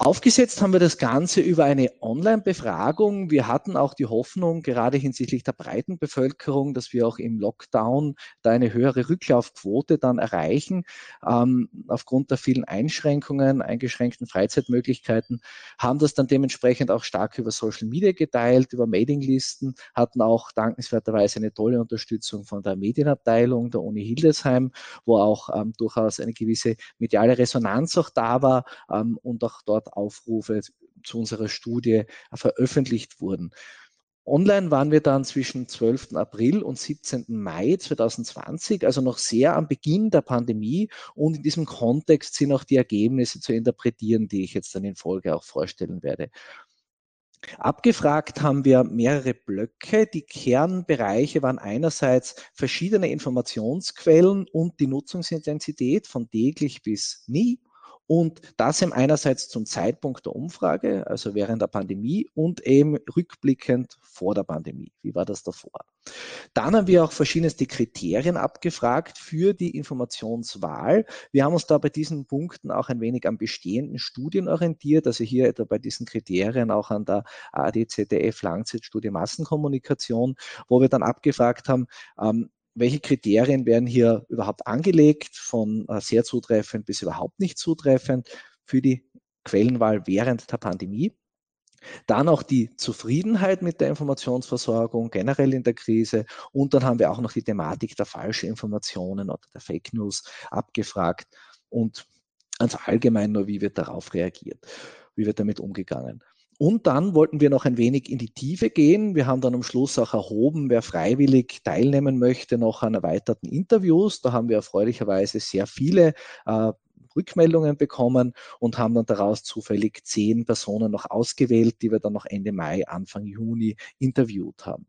Aufgesetzt haben wir das Ganze über eine Online-Befragung. Wir hatten auch die Hoffnung, gerade hinsichtlich der breiten Bevölkerung, dass wir auch im Lockdown da eine höhere Rücklaufquote dann erreichen. Ähm, aufgrund der vielen Einschränkungen, eingeschränkten Freizeitmöglichkeiten, haben das dann dementsprechend auch stark über Social Media geteilt, über Mailinglisten, hatten auch dankenswerterweise eine tolle Unterstützung von der Medienabteilung der Uni Hildesheim, wo auch ähm, durchaus eine gewisse mediale Resonanz auch da war ähm, und auch dort Aufrufe zu unserer Studie veröffentlicht wurden. Online waren wir dann zwischen 12. April und 17. Mai 2020, also noch sehr am Beginn der Pandemie. Und in diesem Kontext sind auch die Ergebnisse zu interpretieren, die ich jetzt dann in Folge auch vorstellen werde. Abgefragt haben wir mehrere Blöcke. Die Kernbereiche waren einerseits verschiedene Informationsquellen und die Nutzungsintensität von täglich bis nie und das eben einerseits zum Zeitpunkt der Umfrage, also während der Pandemie und eben rückblickend vor der Pandemie. Wie war das davor? Dann haben wir auch verschiedenste Kriterien abgefragt für die Informationswahl. Wir haben uns da bei diesen Punkten auch ein wenig an bestehenden Studien orientiert, also hier etwa bei diesen Kriterien auch an der ADZDF Langzeitstudie Massenkommunikation, wo wir dann abgefragt haben, ähm, welche Kriterien werden hier überhaupt angelegt, von äh, sehr zutreffend bis überhaupt nicht zutreffend für die Quellenwahl während der Pandemie. Dann auch die Zufriedenheit mit der Informationsversorgung generell in der Krise. Und dann haben wir auch noch die Thematik der falschen Informationen oder der Fake News abgefragt und ganz allgemein nur, wie wird darauf reagiert, wie wird damit umgegangen. Und dann wollten wir noch ein wenig in die Tiefe gehen. Wir haben dann am Schluss auch erhoben, wer freiwillig teilnehmen möchte, noch an erweiterten Interviews. Da haben wir erfreulicherweise sehr viele äh, Rückmeldungen bekommen und haben dann daraus zufällig zehn Personen noch ausgewählt, die wir dann noch Ende Mai, Anfang Juni interviewt haben.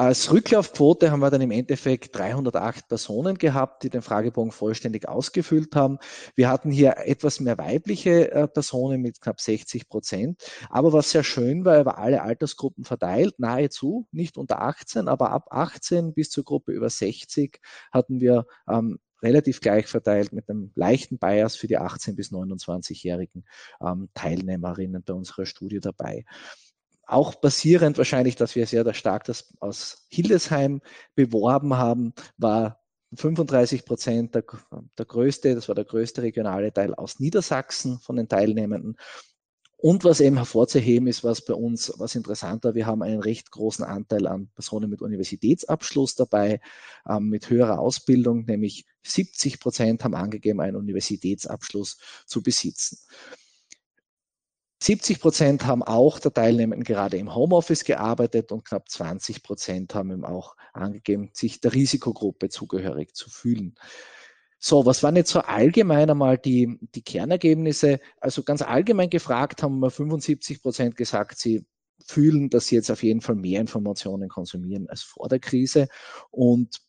Als Rücklaufquote haben wir dann im Endeffekt 308 Personen gehabt, die den Fragebogen vollständig ausgefüllt haben. Wir hatten hier etwas mehr weibliche äh, Personen mit knapp 60 Prozent. Aber was sehr schön war, über alle Altersgruppen verteilt, nahezu, nicht unter 18, aber ab 18 bis zur Gruppe über 60 hatten wir ähm, relativ gleich verteilt mit einem leichten Bias für die 18 bis 29-jährigen ähm, Teilnehmerinnen bei unserer Studie dabei. Auch basierend wahrscheinlich, dass wir sehr stark das aus Hildesheim beworben haben, war 35 Prozent der, der größte, das war der größte regionale Teil aus Niedersachsen von den Teilnehmenden. Und was eben hervorzuheben ist, was bei uns was interessant war, wir haben einen recht großen Anteil an Personen mit Universitätsabschluss dabei, ähm, mit höherer Ausbildung, nämlich 70 Prozent haben angegeben, einen Universitätsabschluss zu besitzen. 70 Prozent haben auch der Teilnehmenden gerade im Homeoffice gearbeitet und knapp 20 Prozent haben ihm auch angegeben, sich der Risikogruppe zugehörig zu fühlen. So, was waren jetzt so allgemein einmal die, die Kernergebnisse? Also ganz allgemein gefragt haben wir 75 Prozent gesagt, sie fühlen, dass sie jetzt auf jeden Fall mehr Informationen konsumieren als vor der Krise. Und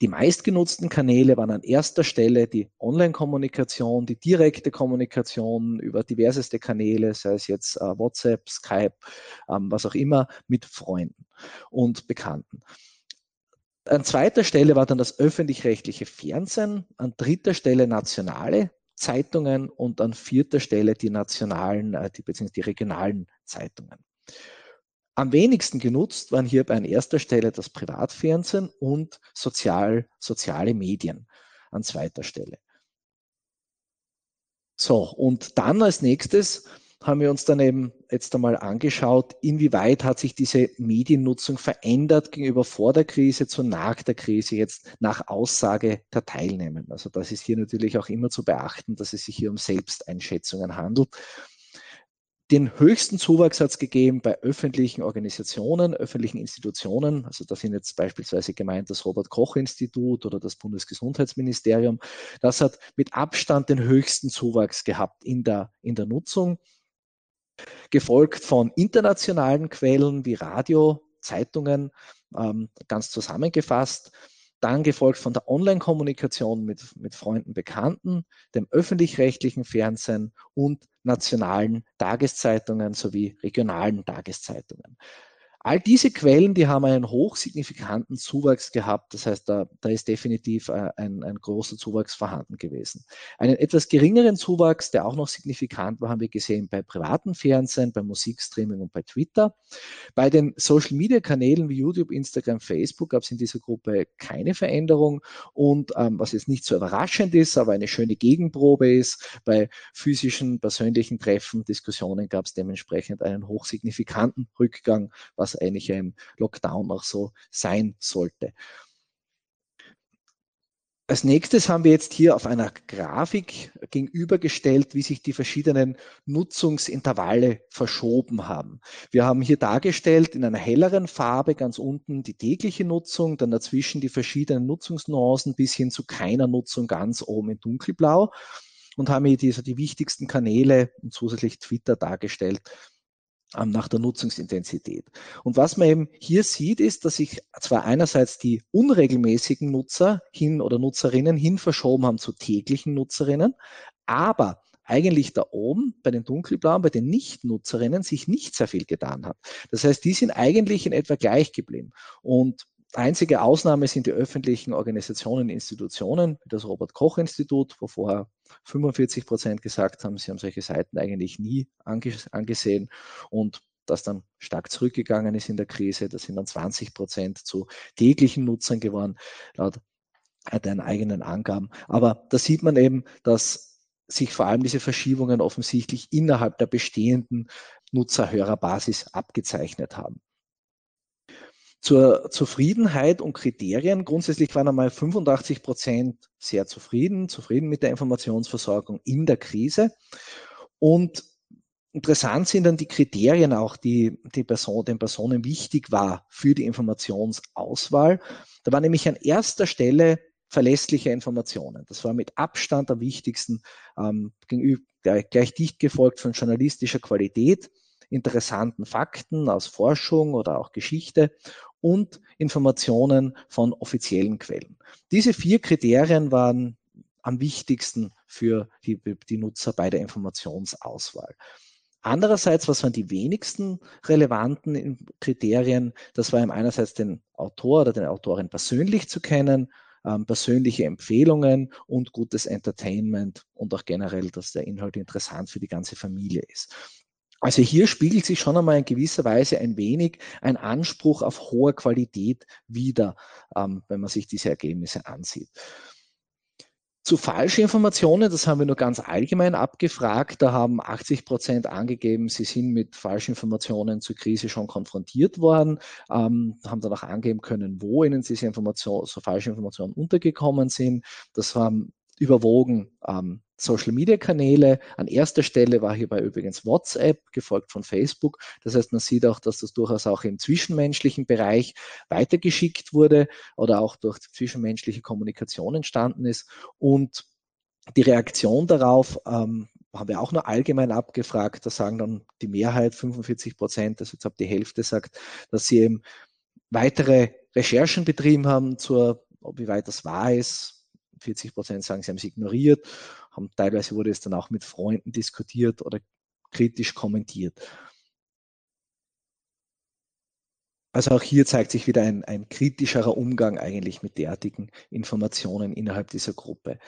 die meistgenutzten Kanäle waren an erster Stelle die Online-Kommunikation, die direkte Kommunikation über diverseste Kanäle, sei es jetzt äh, WhatsApp, Skype, ähm, was auch immer, mit Freunden und Bekannten. An zweiter Stelle war dann das öffentlich-rechtliche Fernsehen, an dritter Stelle nationale Zeitungen und an vierter Stelle die nationalen, äh, die, beziehungsweise die regionalen Zeitungen. Am wenigsten genutzt waren hierbei an erster Stelle das Privatfernsehen und sozial, soziale Medien an zweiter Stelle. So, und dann als nächstes haben wir uns dann eben jetzt einmal angeschaut, inwieweit hat sich diese Mediennutzung verändert gegenüber vor der Krise zu nach der Krise, jetzt nach Aussage der Teilnehmenden. Also das ist hier natürlich auch immer zu beachten, dass es sich hier um Selbsteinschätzungen handelt den höchsten Zuwachs hat es gegeben bei öffentlichen Organisationen, öffentlichen Institutionen. Also da sind jetzt beispielsweise gemeint das Robert Koch Institut oder das Bundesgesundheitsministerium. Das hat mit Abstand den höchsten Zuwachs gehabt in der, in der Nutzung. Gefolgt von internationalen Quellen wie Radio, Zeitungen, ähm, ganz zusammengefasst dann gefolgt von der Online-Kommunikation mit, mit Freunden, Bekannten, dem öffentlich-rechtlichen Fernsehen und nationalen Tageszeitungen sowie regionalen Tageszeitungen. All diese Quellen, die haben einen hochsignifikanten Zuwachs gehabt. Das heißt, da, da ist definitiv äh, ein, ein großer Zuwachs vorhanden gewesen. Einen etwas geringeren Zuwachs, der auch noch signifikant war, haben wir gesehen bei privaten Fernsehen, bei Musikstreaming und bei Twitter. Bei den Social-Media-Kanälen wie YouTube, Instagram, Facebook gab es in dieser Gruppe keine Veränderung. Und ähm, was jetzt nicht so überraschend ist, aber eine schöne Gegenprobe ist, bei physischen, persönlichen Treffen, Diskussionen gab es dementsprechend einen hochsignifikanten Rückgang, was was eigentlich ja im Lockdown auch so sein sollte. Als nächstes haben wir jetzt hier auf einer Grafik gegenübergestellt, wie sich die verschiedenen Nutzungsintervalle verschoben haben. Wir haben hier dargestellt in einer helleren Farbe ganz unten die tägliche Nutzung, dann dazwischen die verschiedenen Nutzungsnuancen bis hin zu keiner Nutzung ganz oben in dunkelblau und haben hier die, die wichtigsten Kanäle und zusätzlich Twitter dargestellt, nach der Nutzungsintensität. Und was man eben hier sieht, ist, dass sich zwar einerseits die unregelmäßigen Nutzer hin oder Nutzerinnen hin verschoben haben zu täglichen Nutzerinnen, aber eigentlich da oben bei den dunkelblauen, bei den Nicht-Nutzerinnen sich nicht sehr viel getan hat. Das heißt, die sind eigentlich in etwa gleich geblieben. Und Einzige Ausnahme sind die öffentlichen Organisationen, Institutionen, wie das Robert-Koch-Institut, wo vorher 45 Prozent gesagt haben, sie haben solche Seiten eigentlich nie angesehen und das dann stark zurückgegangen ist in der Krise. Das sind dann 20 Prozent zu täglichen Nutzern geworden, laut deren eigenen Angaben. Aber da sieht man eben, dass sich vor allem diese Verschiebungen offensichtlich innerhalb der bestehenden Nutzerhörerbasis abgezeichnet haben. Zur Zufriedenheit und Kriterien. Grundsätzlich waren einmal 85 Prozent sehr zufrieden, zufrieden mit der Informationsversorgung in der Krise. Und interessant sind dann die Kriterien auch, die, die Person, den Personen wichtig war für die Informationsauswahl. Da war nämlich an erster Stelle verlässliche Informationen. Das war mit Abstand am wichtigsten, ähm, gegenüber, gleich dicht gefolgt von journalistischer Qualität, interessanten Fakten aus Forschung oder auch Geschichte und Informationen von offiziellen Quellen. Diese vier Kriterien waren am wichtigsten für die, die Nutzer bei der Informationsauswahl. Andererseits, was waren die wenigsten relevanten Kriterien? Das war einerseits den Autor oder den Autorin persönlich zu kennen, ähm, persönliche Empfehlungen und gutes Entertainment und auch generell, dass der Inhalt interessant für die ganze Familie ist. Also hier spiegelt sich schon einmal in gewisser Weise ein wenig ein Anspruch auf hohe Qualität wider, ähm, wenn man sich diese Ergebnisse ansieht. Zu falschen Informationen, das haben wir nur ganz allgemein abgefragt. Da haben 80 Prozent angegeben, sie sind mit falschen Informationen zur Krise schon konfrontiert worden, ähm, haben dann auch angeben können, wo ihnen diese Informationen, so falsche Informationen untergekommen sind. Das haben überwogen ähm, Social-Media-Kanäle. An erster Stelle war hierbei übrigens WhatsApp, gefolgt von Facebook. Das heißt, man sieht auch, dass das durchaus auch im zwischenmenschlichen Bereich weitergeschickt wurde oder auch durch zwischenmenschliche Kommunikation entstanden ist. Und die Reaktion darauf ähm, haben wir auch nur allgemein abgefragt. Da sagen dann die Mehrheit, 45 Prozent, also jetzt ab die Hälfte sagt, dass sie eben weitere Recherchen betrieben haben zur, wie weit das wahr ist, 40 Prozent sagen, sie haben es ignoriert, haben teilweise wurde es dann auch mit Freunden diskutiert oder kritisch kommentiert. Also auch hier zeigt sich wieder ein, ein kritischerer Umgang eigentlich mit derartigen Informationen innerhalb dieser Gruppe.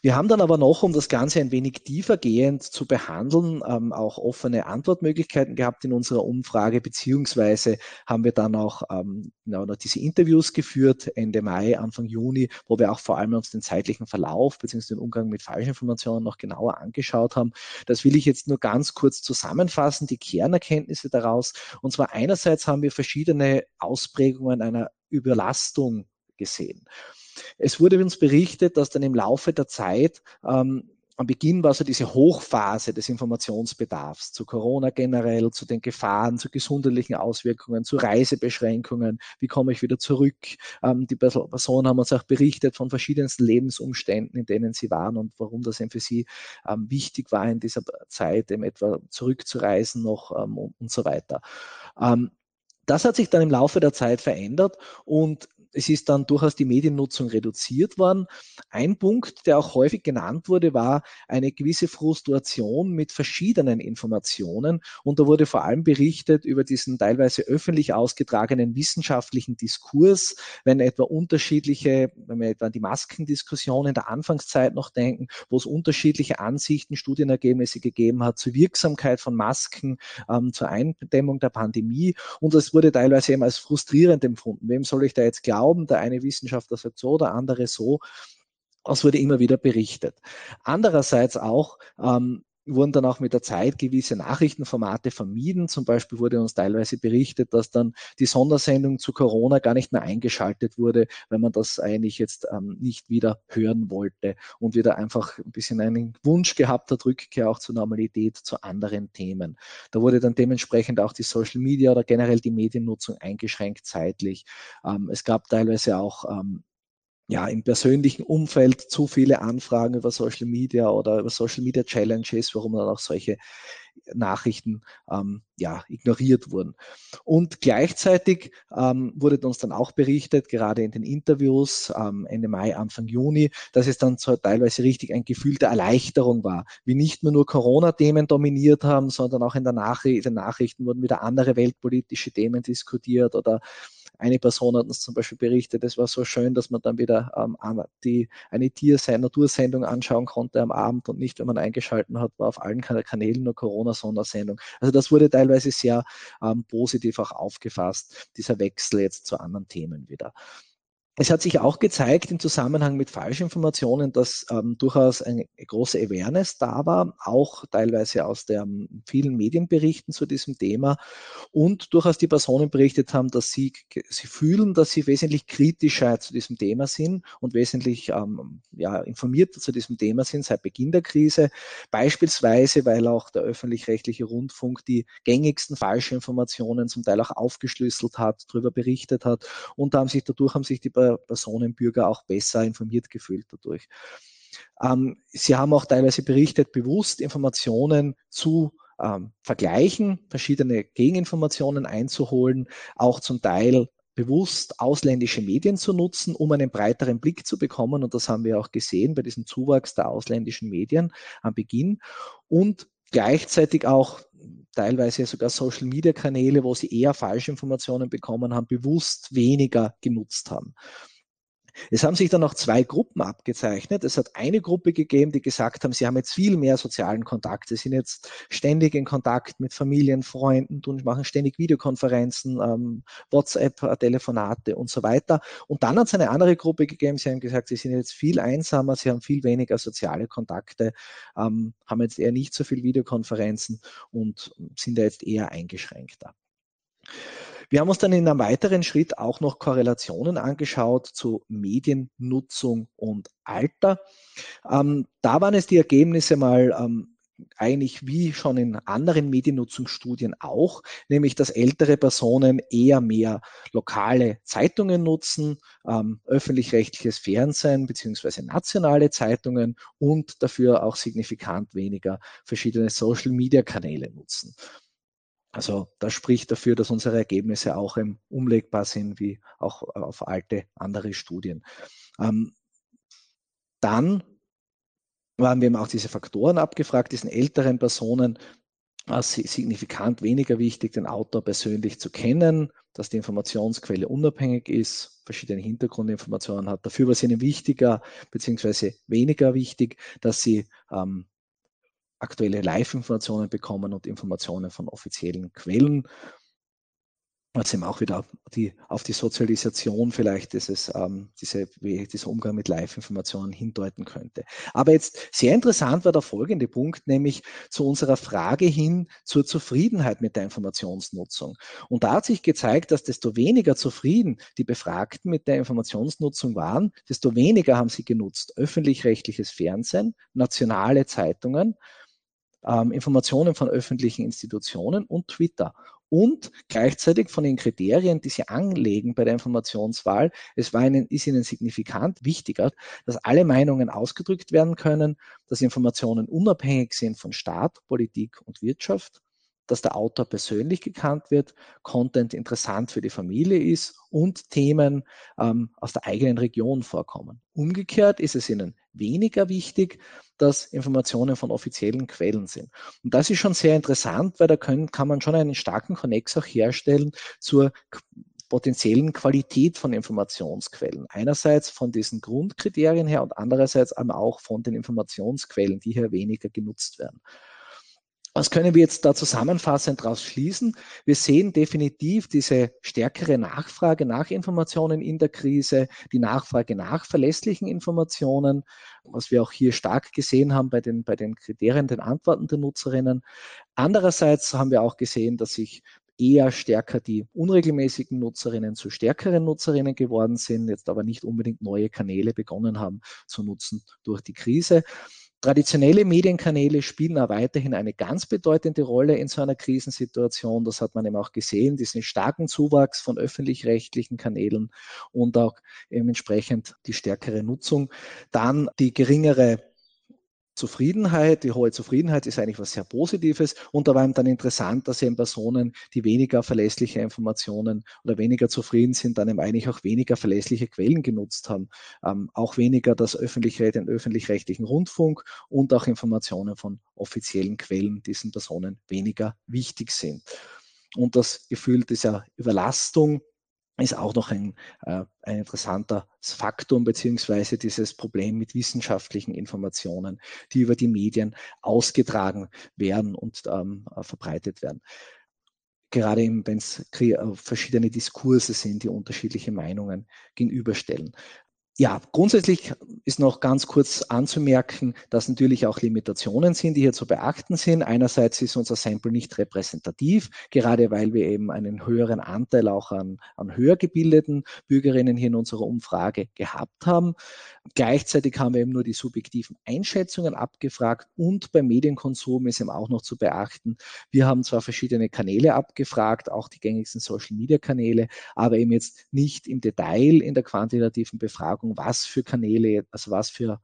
Wir haben dann aber noch, um das Ganze ein wenig tiefergehend zu behandeln, ähm, auch offene Antwortmöglichkeiten gehabt in unserer Umfrage, beziehungsweise haben wir dann auch ähm, genau, diese Interviews geführt, Ende Mai, Anfang Juni, wo wir auch vor allem uns den zeitlichen Verlauf beziehungsweise den Umgang mit falschen Informationen noch genauer angeschaut haben. Das will ich jetzt nur ganz kurz zusammenfassen, die Kernerkenntnisse daraus. Und zwar einerseits haben wir verschiedene Ausprägungen einer Überlastung gesehen. Es wurde uns berichtet, dass dann im Laufe der Zeit ähm, am Beginn war so diese Hochphase des Informationsbedarfs zu Corona generell, zu den Gefahren, zu gesundheitlichen Auswirkungen, zu Reisebeschränkungen, wie komme ich wieder zurück. Ähm, die Personen haben uns auch berichtet von verschiedensten Lebensumständen, in denen sie waren und warum das eben für sie ähm, wichtig war, in dieser Zeit eben etwa zurückzureisen noch ähm, und, so weiter. Das hat sich dann im Laufe der Zeit verändert und es ist dann durchaus die Mediennutzung reduziert worden. Ein Punkt, der auch häufig genannt wurde, war eine gewisse Frustration mit verschiedenen Informationen. Und da wurde vor allem berichtet über diesen teilweise öffentlich ausgetragenen wissenschaftlichen Diskurs, wenn etwa unterschiedliche, wenn wir etwa an die Maskendiskussion in der Anfangszeit noch denken, wo es unterschiedliche Ansichten, Studienergebnisse gegeben hat zur Wirksamkeit von Masken, ähm, zur Eindämmung der Pandemie. Und das wurde teilweise eben als frustrierend empfunden. Wem soll ich da jetzt glauben? Der eine Wissenschaftler sagt so, der andere so. Das wurde immer wieder berichtet. Andererseits auch ähm, wurden dann auch mit der Zeit gewisse Nachrichtenformate vermieden. Zum Beispiel wurde uns teilweise berichtet, dass dann die Sondersendung zu Corona gar nicht mehr eingeschaltet wurde, weil man das eigentlich jetzt ähm, nicht wieder hören wollte und wieder einfach ein bisschen einen Wunsch gehabt hat, Rückkehr auch zur Normalität, zu anderen Themen. Da wurde dann dementsprechend auch die Social Media oder generell die Mediennutzung eingeschränkt zeitlich. Ähm, es gab teilweise auch ähm, ja, im persönlichen Umfeld zu viele Anfragen über Social Media oder über Social Media Challenges, warum dann auch solche Nachrichten ähm, ja, ignoriert wurden. Und gleichzeitig ähm, wurde uns dann auch berichtet, gerade in den Interviews ähm, Ende Mai, Anfang Juni, dass es dann so teilweise richtig ein Gefühl der Erleichterung war, wie nicht mehr nur Corona-Themen dominiert haben, sondern auch in der Nachricht, in den Nachrichten wurden wieder andere weltpolitische Themen diskutiert oder eine Person hat uns zum Beispiel berichtet, es war so schön, dass man dann wieder ähm, die, eine Tiersendung, Natursendung anschauen konnte am Abend und nicht, wenn man eingeschalten hat, war auf allen Kanälen nur Corona-Sondersendung. Also das wurde teilweise sehr ähm, positiv auch aufgefasst, dieser Wechsel jetzt zu anderen Themen wieder. Es hat sich auch gezeigt im Zusammenhang mit Falschinformationen, dass ähm, durchaus eine große Awareness da war, auch teilweise aus den vielen Medienberichten zu diesem Thema und durchaus die Personen berichtet haben, dass sie, sie fühlen, dass sie wesentlich kritischer zu diesem Thema sind und wesentlich ähm, ja, informierter zu diesem Thema sind seit Beginn der Krise. Beispielsweise, weil auch der öffentlich-rechtliche Rundfunk die gängigsten Falschinformationen zum Teil auch aufgeschlüsselt hat, darüber berichtet hat und haben sich dadurch haben sich die Personen, Bürger auch besser informiert gefühlt dadurch. Ähm, sie haben auch teilweise berichtet, bewusst Informationen zu ähm, vergleichen, verschiedene Gegeninformationen einzuholen, auch zum Teil bewusst ausländische Medien zu nutzen, um einen breiteren Blick zu bekommen. Und das haben wir auch gesehen bei diesem Zuwachs der ausländischen Medien am Beginn. Und gleichzeitig auch teilweise sogar Social-Media-Kanäle, wo sie eher Falschinformationen bekommen haben, bewusst weniger genutzt haben. Es haben sich dann auch zwei Gruppen abgezeichnet. Es hat eine Gruppe gegeben, die gesagt haben, sie haben jetzt viel mehr sozialen Kontakt. Sie sind jetzt ständig in Kontakt mit Familien, Freunden, tun, machen ständig Videokonferenzen, ähm, WhatsApp, Telefonate und so weiter. Und dann hat es eine andere Gruppe gegeben, sie haben gesagt, sie sind jetzt viel einsamer, sie haben viel weniger soziale Kontakte, ähm, haben jetzt eher nicht so viel Videokonferenzen und sind da jetzt eher eingeschränkter. Wir haben uns dann in einem weiteren Schritt auch noch Korrelationen angeschaut zu Mediennutzung und Alter. Ähm, da waren es die Ergebnisse mal ähm, eigentlich wie schon in anderen Mediennutzungsstudien auch, nämlich dass ältere Personen eher mehr lokale Zeitungen nutzen, ähm, öffentlich-rechtliches Fernsehen beziehungsweise nationale Zeitungen und dafür auch signifikant weniger verschiedene Social-Media-Kanäle nutzen. Also das spricht dafür, dass unsere Ergebnisse auch umlegbar sind, wie auch auf alte andere Studien. Ähm, dann haben wir eben auch diese Faktoren abgefragt, diesen älteren Personen als signifikant weniger wichtig, den Autor persönlich zu kennen, dass die Informationsquelle unabhängig ist, verschiedene Hintergrundinformationen hat. Dafür war es ihnen wichtiger beziehungsweise weniger wichtig, dass sie ähm, aktuelle Live-Informationen bekommen und Informationen von offiziellen Quellen. Jetzt eben auch wieder die, auf die Sozialisation vielleicht dieses, ähm, diese, dieser Umgang mit Live-Informationen hindeuten könnte. Aber jetzt sehr interessant war der folgende Punkt, nämlich zu unserer Frage hin zur Zufriedenheit mit der Informationsnutzung. Und da hat sich gezeigt, dass desto weniger zufrieden die Befragten mit der Informationsnutzung waren, desto weniger haben sie genutzt. Öffentlich-rechtliches Fernsehen, nationale Zeitungen, ähm, Informationen von öffentlichen Institutionen und Twitter. Und gleichzeitig von den Kriterien, die sie anlegen bei der Informationswahl, es war ihnen, ist ihnen signifikant wichtiger, dass alle Meinungen ausgedrückt werden können, dass Informationen unabhängig sind von Staat, Politik und Wirtschaft, dass der Autor persönlich gekannt wird, Content interessant für die Familie ist und Themen ähm, aus der eigenen Region vorkommen. Umgekehrt ist es ihnen weniger wichtig, dass Informationen von offiziellen Quellen sind. Und das ist schon sehr interessant, weil da können, kann man schon einen starken Connex auch herstellen zur potenziellen Qualität von Informationsquellen. Einerseits von diesen Grundkriterien her und andererseits aber auch von den Informationsquellen, die hier weniger genutzt werden. Was können wir jetzt da zusammenfassend daraus schließen? Wir sehen definitiv diese stärkere Nachfrage nach Informationen in der Krise, die Nachfrage nach verlässlichen Informationen, was wir auch hier stark gesehen haben bei den, bei den Kriterien, den Antworten der Nutzerinnen. Andererseits haben wir auch gesehen, dass sich eher stärker die unregelmäßigen Nutzerinnen zu stärkeren Nutzerinnen geworden sind, jetzt aber nicht unbedingt neue Kanäle begonnen haben zu nutzen durch die Krise. Traditionelle Medienkanäle spielen auch weiterhin eine ganz bedeutende Rolle in so einer Krisensituation. Das hat man eben auch gesehen, diesen starken Zuwachs von öffentlich-rechtlichen Kanälen und auch entsprechend die stärkere Nutzung. Dann die geringere Zufriedenheit, die hohe Zufriedenheit ist eigentlich was sehr Positives und da war ihm dann interessant, dass eben Personen, die weniger verlässliche Informationen oder weniger zufrieden sind, dann eben eigentlich auch weniger verlässliche Quellen genutzt haben, ähm, auch weniger das öffentliche, den öffentlich-rechtlichen Rundfunk und auch Informationen von offiziellen Quellen diesen Personen weniger wichtig sind. Und das Gefühl dieser Überlastung ist auch noch ein, äh, ein interessanter Faktum beziehungsweise dieses Problem mit wissenschaftlichen Informationen, die über die Medien ausgetragen werden und ähm, äh, verbreitet werden. Gerade wenn es äh, verschiedene Diskurse sind, die unterschiedliche Meinungen gegenüberstellen. Ja, grundsätzlich ist noch ganz kurz anzumerken, dass natürlich auch Limitationen sind, die hier zu beachten sind. Einerseits ist unser Sample nicht repräsentativ, gerade weil wir eben einen höheren Anteil auch an, an höher gebildeten Bürgerinnen hier in unserer Umfrage gehabt haben. Gleichzeitig haben wir eben nur die subjektiven Einschätzungen abgefragt und beim Medienkonsum ist eben auch noch zu beachten. Wir haben zwar verschiedene Kanäle abgefragt, auch die gängigsten Social Media Kanäle, aber eben jetzt nicht im Detail in der quantitativen Befragung Befragung, was für Kanäle, also was für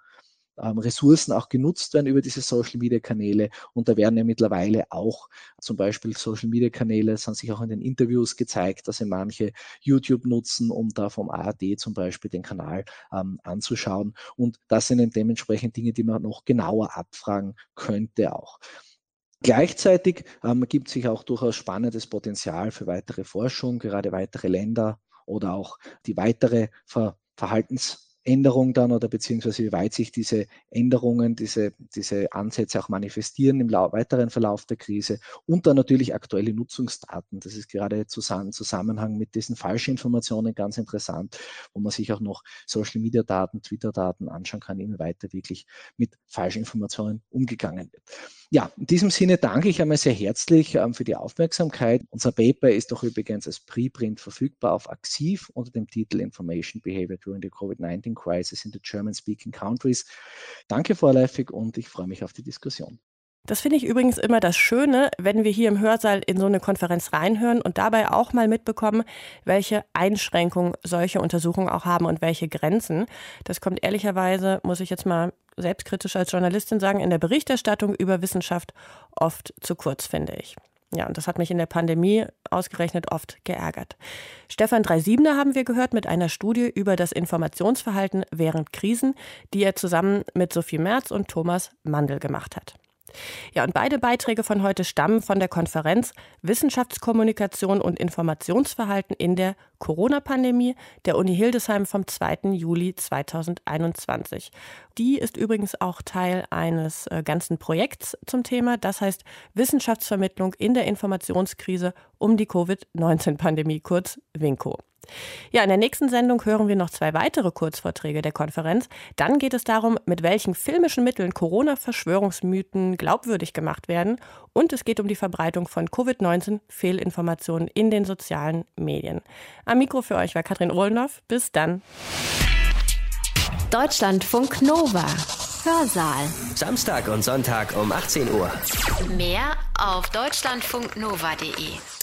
ähm, Ressourcen auch genutzt werden über diese Social Media Kanäle. Und da werden ja mittlerweile auch zum Beispiel Social Media Kanäle, es haben sich auch in den Interviews gezeigt, dass sie manche YouTube nutzen, um da vom ARD zum Beispiel den Kanal ähm, anzuschauen. Und das sind dementsprechend Dinge, die man noch genauer abfragen könnte auch. Gleichzeitig ähm, gibt sich auch durchaus spannendes Potenzial für weitere Forschung, gerade weitere Länder oder auch die weitere Ver Verhaltensänderung dann oder beziehungsweise wie weit sich diese Änderungen, diese, diese Ansätze auch manifestieren im weiteren Verlauf der Krise und dann natürlich aktuelle Nutzungsdaten. Das ist gerade zusammen, Zusammenhang mit diesen Falschinformationen ganz interessant, wo man sich auch noch Social Media Daten, Twitter Daten anschauen kann, inwieweit da wirklich mit Falschinformationen umgegangen wird. Ja, in diesem Sinne danke ich einmal sehr herzlich ähm, für die Aufmerksamkeit. Unser Paper ist doch übrigens als Preprint verfügbar auf Axiv unter dem Titel Information Behavior during the COVID-19 Crisis in the German-Speaking Countries. Danke vorläufig und ich freue mich auf die Diskussion. Das finde ich übrigens immer das Schöne, wenn wir hier im Hörsaal in so eine Konferenz reinhören und dabei auch mal mitbekommen, welche Einschränkungen solche Untersuchungen auch haben und welche Grenzen. Das kommt ehrlicherweise, muss ich jetzt mal selbstkritisch als Journalistin sagen, in der Berichterstattung über Wissenschaft oft zu kurz, finde ich. Ja, und das hat mich in der Pandemie ausgerechnet oft geärgert. Stefan Dreisiebner haben wir gehört mit einer Studie über das Informationsverhalten während Krisen, die er zusammen mit Sophie Merz und Thomas Mandel gemacht hat. Ja, und beide Beiträge von heute stammen von der Konferenz Wissenschaftskommunikation und Informationsverhalten in der Corona-Pandemie der Uni Hildesheim vom 2. Juli 2021. Die ist übrigens auch Teil eines äh, ganzen Projekts zum Thema, das heißt Wissenschaftsvermittlung in der Informationskrise um die Covid-19-Pandemie, kurz WINCO. Ja, in der nächsten Sendung hören wir noch zwei weitere Kurzvorträge der Konferenz. Dann geht es darum, mit welchen filmischen Mitteln Corona-Verschwörungsmythen glaubwürdig gemacht werden. Und es geht um die Verbreitung von Covid-19-Fehlinformationen in den sozialen Medien. Am Mikro für euch war Katrin Ohlendorf. Bis dann. Deutschlandfunk Nova. Hörsaal. Samstag und Sonntag um 18 Uhr. Mehr auf deutschlandfunknova.de.